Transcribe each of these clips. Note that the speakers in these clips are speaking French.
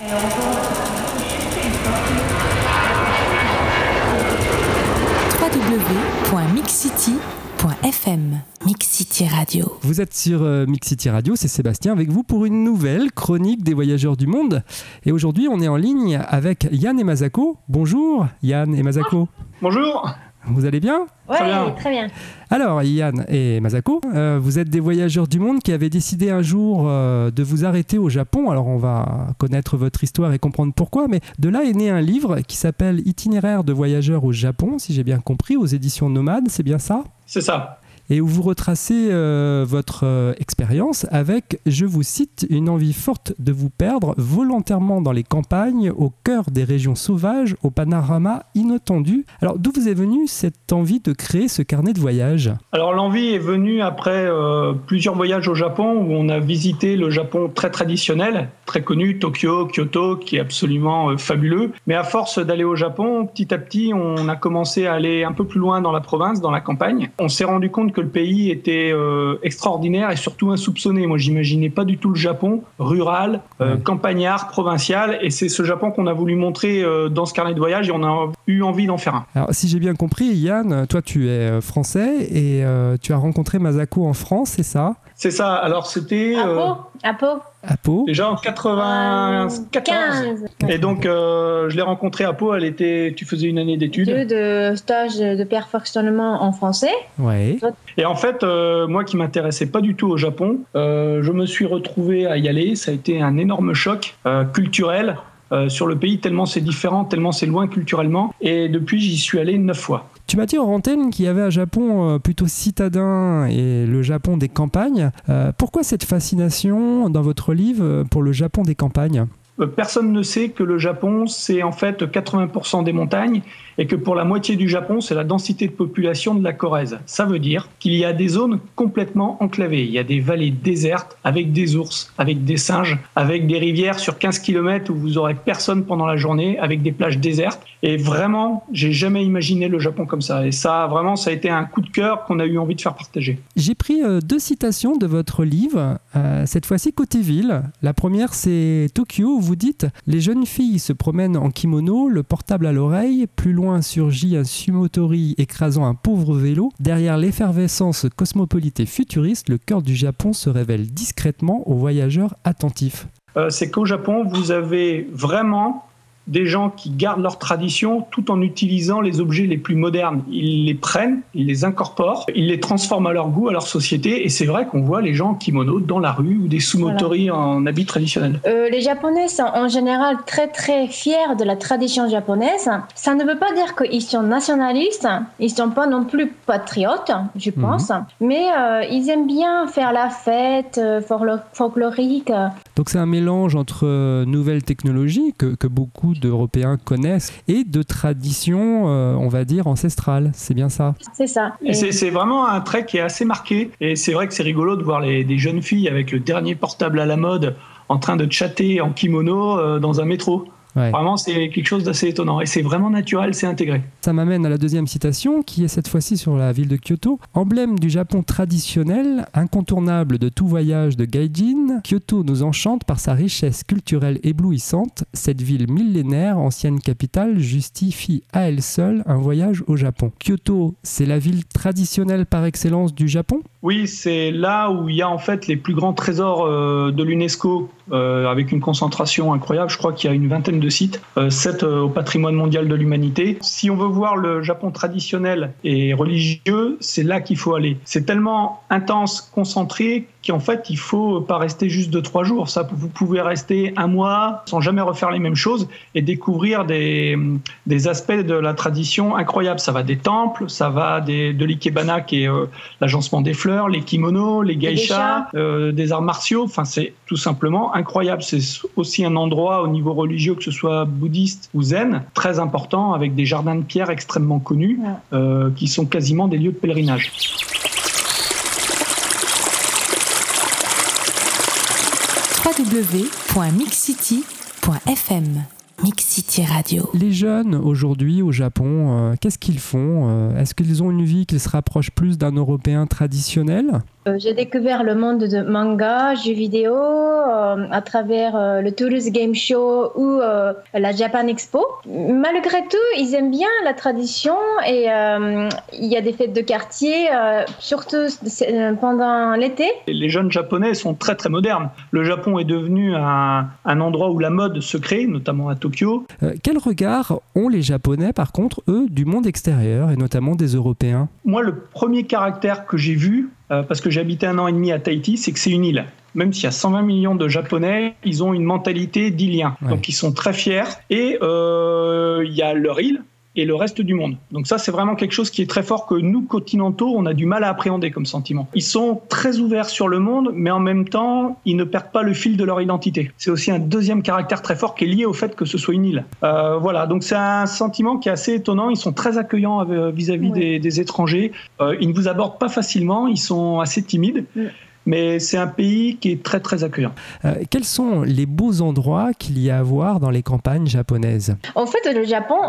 www.mixcity.fm Mixcity Radio. Vous êtes sur euh, Mixcity Radio, c'est Sébastien avec vous pour une nouvelle chronique des voyageurs du monde. Et aujourd'hui, on est en ligne avec Yann et Mazako. Bonjour Yann et Mazako. Bonjour. Vous allez bien Ouais, Très bien. très bien. Alors Yann et Masako, euh, vous êtes des voyageurs du monde qui avaient décidé un jour euh, de vous arrêter au Japon. Alors on va connaître votre histoire et comprendre pourquoi, mais de là est né un livre qui s'appelle Itinéraire de voyageurs au Japon, si j'ai bien compris, aux éditions Nomades, c'est bien ça? C'est ça. Et où vous retracez euh, votre euh, expérience avec, je vous cite, une envie forte de vous perdre volontairement dans les campagnes, au cœur des régions sauvages, au panorama inattendu. Alors d'où vous est venue cette envie de créer ce carnet de voyage? Alors l'envie est venue après euh, plusieurs voyages au Japon où on a visité le Japon très traditionnel, très connu, Tokyo, Kyoto, qui est absolument fabuleux. Mais à force d'aller au Japon, petit à petit, on a commencé à aller un peu plus loin dans la province, dans la campagne. On s'est rendu compte que le pays était euh, extraordinaire et surtout insoupçonné. Moi, j'imaginais pas du tout le Japon rural, euh, campagnard, provincial. Et c'est ce Japon qu'on a voulu montrer euh, dans ce carnet de voyage et on a eu envie d'en faire un. Alors si j'ai bien compris, Yann, toi tu es euh, français et euh, tu as rencontré Masako en France, c'est ça? C'est ça. Alors c'était À euh, Pau À Pau À Pau déjà en 94. 15. Et donc, euh, je l'ai rencontrée à Pau. Elle était, tu faisais une année d'études. de stage de perfectionnement en français. Ouais. Et en fait, euh, moi qui m'intéressais pas du tout au Japon, euh, je me suis retrouvé à y aller. Ça a été un énorme choc euh, culturel euh, sur le pays, tellement c'est différent, tellement c'est loin culturellement. Et depuis, j'y suis allé neuf fois. Tu m'as dit en antenne qu'il y avait un Japon euh, plutôt citadin et le Japon des campagnes. Euh, pourquoi cette fascination dans votre livre pour le Japon des campagnes? Personne ne sait que le Japon, c'est en fait 80% des montagnes et que pour la moitié du Japon, c'est la densité de population de la Corrèze. Ça veut dire qu'il y a des zones complètement enclavées. Il y a des vallées désertes avec des ours, avec des singes, avec des rivières sur 15 km où vous aurez personne pendant la journée, avec des plages désertes. Et vraiment, j'ai jamais imaginé le Japon comme ça. Et ça, vraiment, ça a été un coup de cœur qu'on a eu envie de faire partager. J'ai pris euh, deux citations de votre livre, euh, cette fois-ci côté ville. La première, c'est Tokyo, vous dites Les jeunes filles se promènent en kimono, le portable à l'oreille. Plus loin surgit un sumotori écrasant un pauvre vélo. Derrière l'effervescence cosmopolite et futuriste, le cœur du Japon se révèle discrètement aux voyageurs attentifs. Euh, c'est qu'au Japon, vous avez vraiment des gens qui gardent leur tradition tout en utilisant les objets les plus modernes. Ils les prennent, ils les incorporent, ils les transforment à leur goût, à leur société. Et c'est vrai qu'on voit les gens en kimono dans la rue ou des sumotori en habits traditionnels. Euh, les Japonais sont en général très très fiers de la tradition japonaise. Ça ne veut pas dire qu'ils sont nationalistes, ils sont pas non plus patriotes, je Mhm. pense, mais euh, ils aiment bien faire la fête euh, folklorique. Donc c'est un mélange entre euh, nouvelles technologies que, que beaucoup d'Européens connaissent et de traditions, euh, on va dire, ancestrales. C'est bien ça? C'est ça. Et c'est c'est vraiment un trait qui est assez marqué. Et c'est vrai que c'est rigolo de voir les, des jeunes filles avec le dernier portable à la mode en train de chatter en kimono euh, dans un métro. Ouais. Vraiment, c'est quelque chose d'assez étonnant. Et c'est vraiment naturel, c'est intégré. Ça m'amène à la deuxième citation, qui est cette fois-ci sur la ville de Kyoto. Emblème du Japon traditionnel, incontournable de tout voyage de gaijin, Kyoto nous enchante par sa richesse culturelle éblouissante. Cette ville millénaire, ancienne capitale, justifie à elle seule un voyage au Japon. Kyoto, c'est la ville traditionnelle par excellence du Japon? Oui, c'est là où il y a en fait les plus grands trésors euh, de l'UNESCO, avec une concentration incroyable. Je crois qu'il y a une vingtaine de sites, euh, sept euh, au patrimoine mondial de l'humanité. Si on veut voir le Japon traditionnel et religieux, c'est là qu'il faut aller. C'est tellement intense, concentré, qu'en fait, il faut pas rester juste deux trois jours. Ça, vous pouvez rester un mois sans jamais refaire les mêmes choses et découvrir des, des aspects de la tradition incroyables. Ça va des temples, ça va des, de l'ikebana qui est euh, l'agencement des fleurs, les kimonos, les geishas, euh, des arts martiaux. Enfin, c'est tout simplement incroyable. C'est aussi un endroit au niveau religieux, que ce soit bouddhiste ou zen, très important, avec des jardins de pierre extrêmement connus, Ouais. euh, qui sont quasiment des lieux de pèlerinage. www.mixcity.fm Mixcity Radio. Les jeunes aujourd'hui au Japon, euh, qu'est-ce qu'ils font Euh, Est-ce qu'ils ont une vie qui se rapproche plus d'un Européen traditionnel? Euh, J'ai découvert le monde de manga, jeux vidéo, euh, à travers euh, le Toulouse Game Show ou euh, la Japan Expo. Malgré tout, ils aiment bien la tradition et euh, il y a des fêtes de quartier, euh, surtout euh, pendant l'été. Les jeunes japonais sont très très modernes. Le Japon est devenu un, un endroit où la mode se crée, notamment à Tokyo. Euh, quel regard ont les Japonais, par contre, eux, du monde extérieur, et notamment des Européens? Moi, le premier caractère que j'ai vu, euh, parce que habité un an et demi à Tahiti, c'est que c'est une île. Même s'il y a 120 millions de Japonais, ils ont une mentalité d'Iliens. Ouais. Donc ils sont très fiers. Et euh, il y a leur île et le reste du monde. Donc ça, c'est vraiment quelque chose qui est très fort que nous, continentaux, on a du mal à appréhender comme sentiment. Ils sont très ouverts sur le monde, mais en même temps, ils ne perdent pas le fil de leur identité. C'est aussi un deuxième caractère très fort qui est lié au fait que ce soit une île. Euh, voilà, donc c'est un sentiment qui est assez étonnant. Ils sont très accueillants euh, vis-à-vis Oui. des, des étrangers. Euh, ils ne vous abordent pas facilement, ils sont assez timides. Mais c'est un pays qui est très très accueillant. Euh, Quels sont les beaux endroits qu'il y a à voir dans les campagnes japonaises? En fait, le Japon,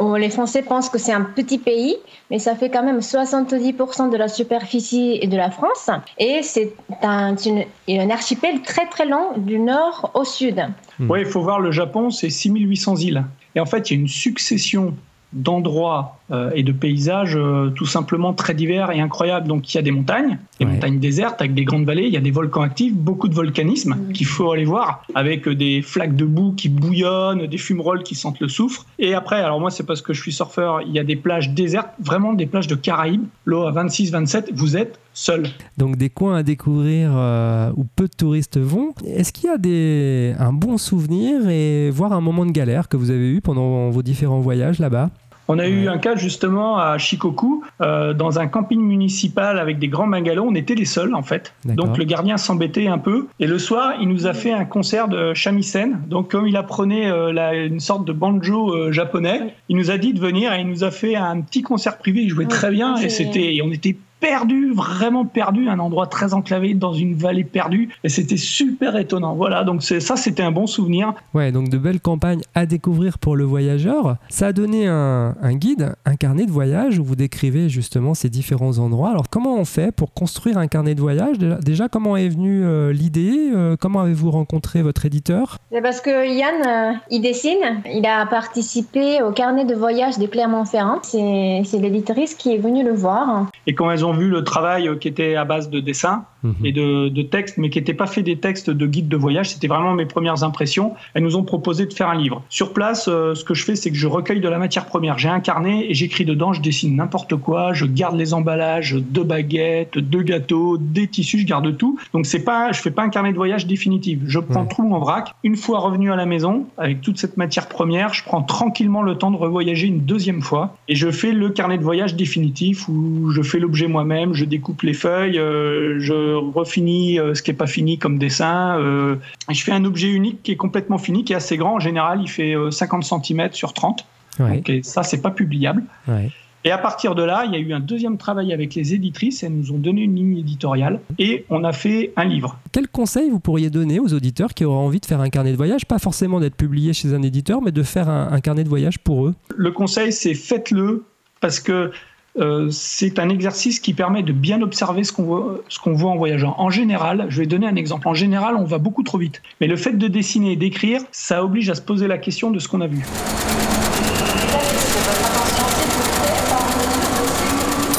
on- les Français pensent que c'est un petit pays, mais ça fait quand même 70% de la superficie de la France. Et c'est un, une- un archipel très très long du nord au sud. Oui, il faut voir le Japon, c'est 6800 îles. Et en fait, il y a une succession d'endroits euh, et de paysages euh, tout simplement très divers et incroyables. Donc il y a des montagnes, des Ouais. montagnes désertes avec des grandes vallées, il y a des volcans actifs, beaucoup de volcanisme Mhm. qu'il faut aller voir, avec euh, des flaques de boue qui bouillonnent, des fumerolles qui sentent le soufre. Et après, alors moi c'est parce que je suis surfeur, il y a des plages désertes, vraiment des plages de Caraïbes, l'eau à 26-27, vous êtes seul. Donc des coins à découvrir euh, où peu de touristes vont. Est-ce qu'il y a des, un bon souvenir et voire un moment de galère que vous avez eu pendant vos différents voyages là-bas? On a eu un cas justement à Shikoku, euh, dans un camping municipal avec des grands bungalows. On était les seuls en fait. Donc le gardien s'embêtait un peu. Et le soir, il nous a fait un concert de shamisen. Donc comme il apprenait euh, la- une sorte de banjo euh, japonais, il nous a dit de venir et il nous a fait un petit concert privé. Il jouait Oui, très bien et c'est- c'était, et on était perdus, vraiment perdus, un endroit très enclavé dans une vallée perdue. Et c'était super étonnant. Voilà, donc c'est, ça c'était un bon souvenir. Ouais, donc de belles campagnes à découvrir pour le voyageur. Ça a donné un, un guide, un carnet de voyage où vous décrivez justement ces différents endroits. Alors comment on fait pour construire un carnet de voyage? Déjà, déjà, comment est venue euh, l'idée? Euh, Comment avez-vous rencontré votre éditeur? C'est parce que Yann, euh, il dessine. Il a participé au carnet de voyage de Clermont-Ferrand. C'est c'est l'éditrice qui est venue le voir. Et quand elles ont vu le travail qui était à base de dessin, Mhm. et de, de textes, mais qui n'étaient pas fait des textes de guide de voyage. C'était vraiment mes premières impressions. Elles nous ont proposé de faire un livre. Sur place, euh, ce que je fais, c'est que je recueille de la matière première. J'ai un carnet et j'écris dedans, je dessine n'importe quoi, je garde les emballages de baguettes, de gâteaux, des tissus, je garde tout. Donc c'est pas, je fais pas un carnet de voyage définitif. Je prends tout en vrac. Une fois revenu à la maison, avec toute cette matière première, je prends tranquillement le temps de revoyager une deuxième fois et je fais le carnet de voyage définitif où je fais l'objet moi-même, je découpe les feuilles, euh, je refinis euh, ce qui est pas fini comme dessin. euh, je fais un objet unique qui est complètement fini, qui est assez grand. En général, il fait euh, 50 cm sur 30. Ouais, Donc, et ça, c'est pas publiable. ouais. Et à partir de là, il y a eu un deuxième travail avec les éditrices. Elles nous ont donné une ligne éditoriale et on a fait un livre. Quel conseil vous pourriez donner aux auditeurs qui auraient envie de faire un carnet de voyage Pas forcément d'être publié chez un éditeur, mais de faire un, un carnet de voyage pour eux? Le conseil, c'est faites-le parce que euh, c'est un exercice qui permet de bien observer ce qu'on voit, ce qu'on voit en voyageant. En général, je vais donner un exemple. En général, on va beaucoup trop vite. Mais le fait de dessiner et d'écrire, ça oblige à se poser la question de ce qu'on a vu.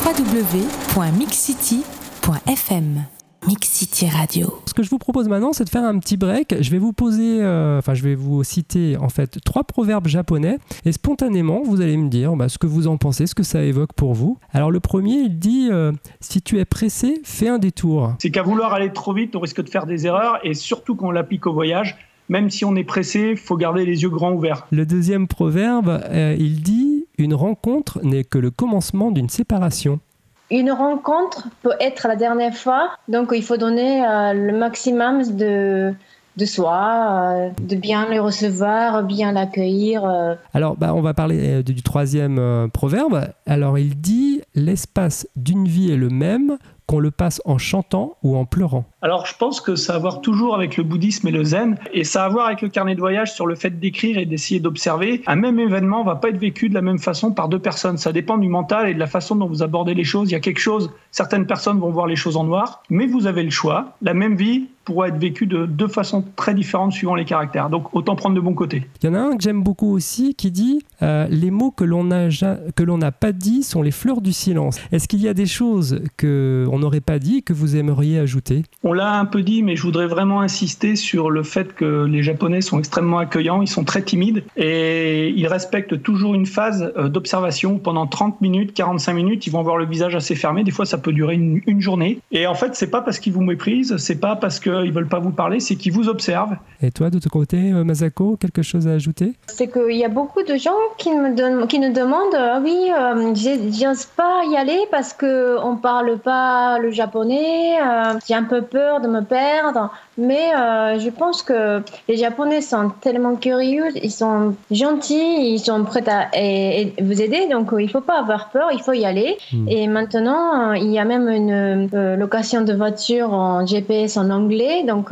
www.mixcity.fm Mix City Radio. Ce que je vous propose maintenant, c'est de faire un petit break. Je vais vous poser, euh, enfin, je vais vous citer en fait trois proverbes japonais et spontanément, vous allez me dire bah, ce que vous en pensez, ce que ça évoque pour vous. Alors, le premier, il dit euh, si tu es pressé, fais un détour. C'est qu'à vouloir aller trop vite, on risque de faire des erreurs et surtout quand on l'applique au voyage, même si on est pressé, faut garder les yeux grands ouverts. Le deuxième proverbe, euh, il dit une rencontre n'est que le commencement d'une séparation. Une rencontre peut être la dernière fois, donc il faut donner euh, le maximum de, de soi, euh, de bien le recevoir, bien l'accueillir. euh. Alors, bah, on va parler du troisième proverbe. Alors, il dit l'espace d'une vie est le même qu'on le passe en chantant ou en pleurant. alors je pense que ça a à voir toujours avec le bouddhisme et le zen, et ça a à voir avec le carnet de voyage sur le fait d'écrire et d'essayer d'observer. Un même événement va pas être vécu de la même façon par deux personnes. Ça dépend du mental et de la façon dont vous abordez les choses. Il y a quelque chose, certaines personnes vont voir les choses en noir, mais vous avez le choix. La même vie pourra être vécue de deux façons très différentes suivant les caractères. Donc autant prendre de bon côté. Il y en a un que j'aime beaucoup aussi qui dit euh, les mots que l'on n'a que l'on n'a pas dit sont les fleurs du silence. Est-ce qu'il y a des choses que on n'aurait pas dit que vous aimeriez ajouter On l'a un peu dit, mais je voudrais vraiment insister sur le fait que les Japonais sont extrêmement accueillants, ils sont très timides et ils respectent toujours une phase euh, d'observation pendant 30 minutes, 45 minutes. Ils vont avoir le visage assez fermé. Des fois, ça peut durer une, une journée. Et en fait, c'est pas parce qu'ils vous méprisent, c'est pas parce que ils veulent pas vous parler, c'est qu'ils vous observent. Et toi, de ton côté, euh, Masako, quelque chose à ajouter? C'est qu'il y a beaucoup de gens qui, me donnent, qui nous demandent ah oui, euh, j'ose pas y aller parce que on parle pas le japonais, euh, j'ai un peu peur de me perdre. Mais euh, je pense que les Japonais sont tellement curieux, ils sont gentils, ils sont prêts à vous aider. Donc il faut pas avoir peur, il faut y aller. Hmm. Et maintenant, il y a même une location de voiture en GPS en anglais. Donc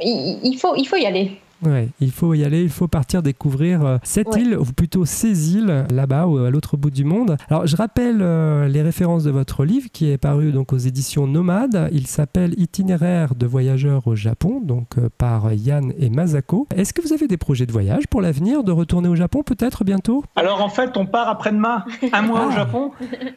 il, faut, il faut y aller. Ouais, il faut y aller, il faut partir découvrir euh, cette île, ou plutôt ces îles, là-bas, ou à l'autre bout du monde. Alors, je rappelle euh, les références de votre livre qui est paru donc aux éditions Nomade. Il s'appelle Itinéraire de voyageurs au Japon, donc euh, par Yann et Masako. Est-ce que vous avez des projets de voyage pour l'avenir, de retourner au Japon peut-être bientôt? Alors, en fait, on part après-demain, un mois au ah. Japon.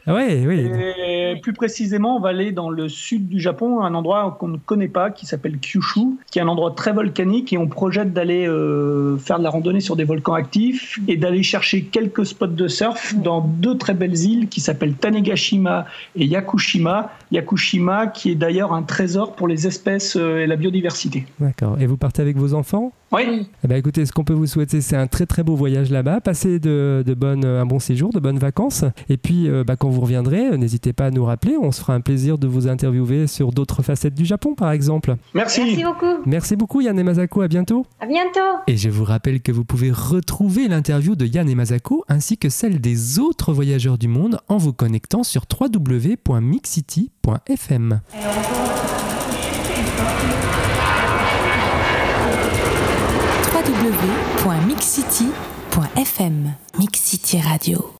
Oui, oui. Et plus précisément, on va aller dans le sud du Japon, un endroit qu'on ne connaît pas, qui s'appelle Kyushu, qui est un endroit très volcanique, et on projette d'aller euh, faire de la randonnée sur des volcans actifs et d'aller chercher quelques spots de surf dans deux très belles îles qui s'appellent Tanegashima et Yakushima. Yakushima qui est d'ailleurs un trésor pour les espèces euh, et la biodiversité. D'accord. Et vous partez avec vos enfants? Oui. Eh ben, écoutez, ce qu'on peut vous souhaiter, c'est un très très beau voyage là-bas. Passez de, de bonnes, un bon séjour, de bonnes vacances. Et puis, euh, bah, quand vous reviendrez, n'hésitez pas à nous rappeler. On se fera un plaisir de vous interviewer sur d'autres facettes du Japon, par exemple. Merci. Merci beaucoup. Merci beaucoup, Yann et Masako. À bientôt. À bientôt. Et je vous rappelle que vous pouvez retrouver l'interview de Yann et Masako ainsi que celle des autres voyageurs du monde en vous connectant sur www.mixcity.fm. www.mixcity.fm Mixcity Radio